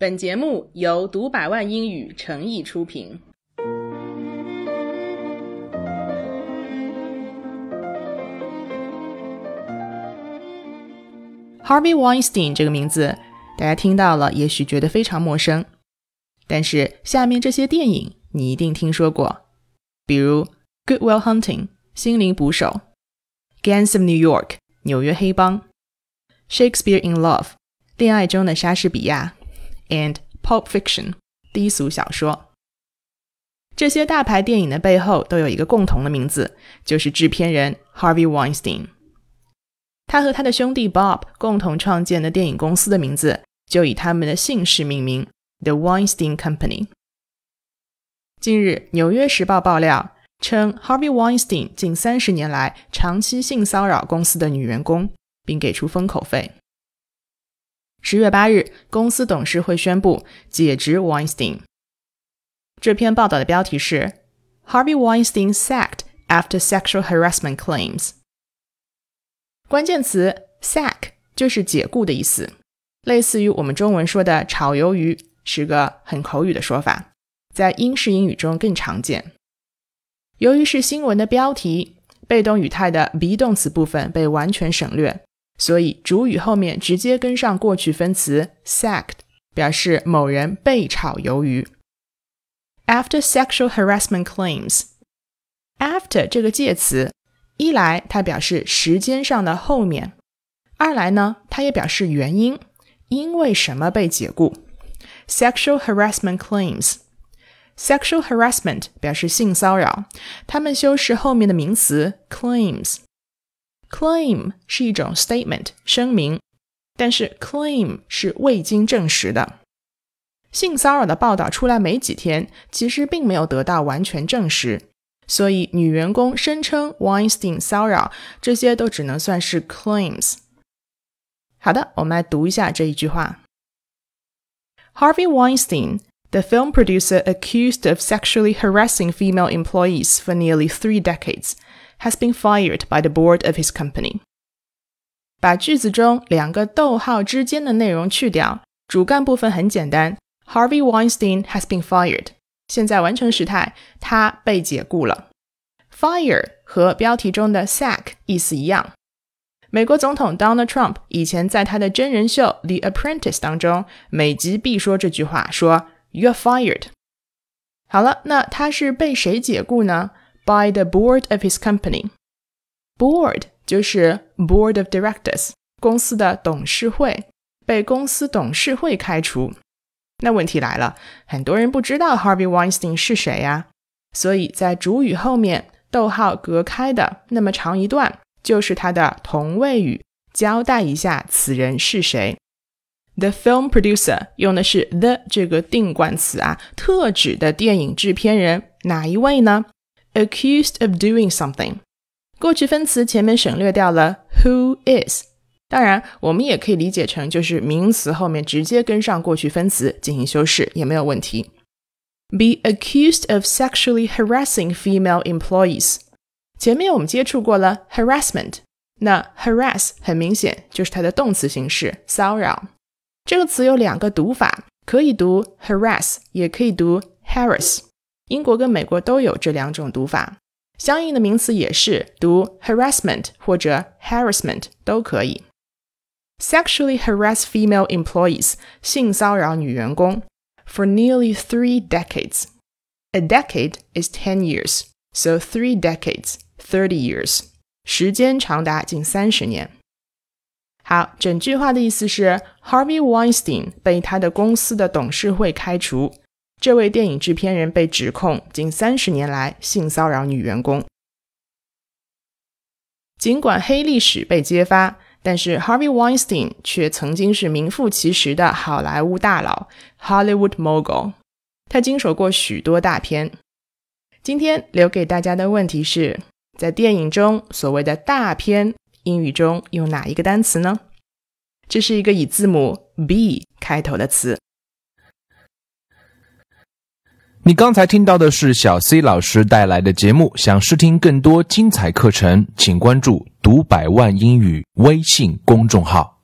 本节目由读百万英语诚意出品。Harvey Weinstein 这个名字，大家听到了，也许觉得非常陌生。但是下面这些电影你一定听说过，比如《Good Will Hunting》心灵捕手，《Gangs of New York》纽约黑帮，《Shakespeare in Love》恋爱中的莎士比亚。And Pulp Fiction 低俗小说。这些大牌电影的背后都有一个共同的名字，就是制片人 Harvey Weinstein。他和他的兄弟 Bob 共同创建的电影公司的名字就以他们的姓氏命名，The Weinstein Company。近日，《纽约时报》爆料称，Harvey Weinstein 近三十年来长期性骚扰公司的女员工，并给出封口费。十月八日，公司董事会宣布解职 Weinstein。这篇报道的标题是 “Harvey Weinstein sacked after sexual harassment claims”。关键词 “sack” 就是解雇的意思，类似于我们中文说的“炒鱿鱼”，是个很口语的说法，在英式英语中更常见。由于是新闻的标题，被动语态的 be 动词部分被完全省略。所以主语后面直接跟上过去分词 sacked，表示某人被炒鱿鱼。After sexual harassment claims，after 这个介词，一来它表示时间上的后面，二来呢它也表示原因，因为什么被解雇。Sexual harassment claims，sexual harassment 表示性骚扰，它们修饰后面的名词 claims。Claim 是一种 statement 声明，但是 claim 是未经证实的。性骚扰的报道出来没几天，其实并没有得到完全证实，所以女员工声称 Weinstein 骚扰，这些都只能算是 claims。好的，我们来读一下这一句话：Harvey Weinstein, the film producer accused of sexually harassing female employees for nearly three decades. has been fired by the board of his company。把句子中两个逗号之间的内容去掉，主干部分很简单。Harvey Weinstein has been fired。现在完成时态，他被解雇了。Fire 和标题中的 sack 意思一样。美国总统 Donald Trump 以前在他的真人秀《The Apprentice》当中，每集必说这句话，说 "You're fired"。好了，那他是被谁解雇呢？by the board of his company. Board 就是 board of directors，公司的董事会被公司董事会开除。那问题来了，很多人不知道 Harvey Weinstein 是谁呀？所以在主语后面逗号隔开的那么长一段，就是它的同位语，交代一下此人是谁。The film producer 用的是 the 这个定冠词啊，特指的电影制片人哪一位呢？accused of doing something，过去分词前面省略掉了 who is。当然，我们也可以理解成就是名词后面直接跟上过去分词进行修饰也没有问题。Be accused of sexually harassing female employees。前面我们接触过了 harassment，那 harass 很明显就是它的动词形式骚扰。这个词有两个读法，可以读 harass，也可以读 harass。英国跟美国都有这两种读法，相应的名词也是读 harassment 或者 harassment 都可以。Sexually harass female employees，性骚扰女员工，for nearly three decades。A decade is ten years, so three decades, thirty years，时间长达近三十年。好，整句话的意思是，Harvey Weinstein 被他的公司的董事会开除。 这位电影制片人被指控近三十年来性骚扰女员工。尽管黑历史被揭发，但是 Harvey Weinstein 却曾经是名副其实的好莱坞大佬 （Hollywood mogul）。他经手过许多大片。今天留给大家的问题是：在电影中所谓的大片，英语中用哪一个单词呢？这是一个以字母 B 开头的词。你刚才听到的是小 C 老师带来的节目。想试听更多精彩课程，请关注“读百万英语”微信公众号。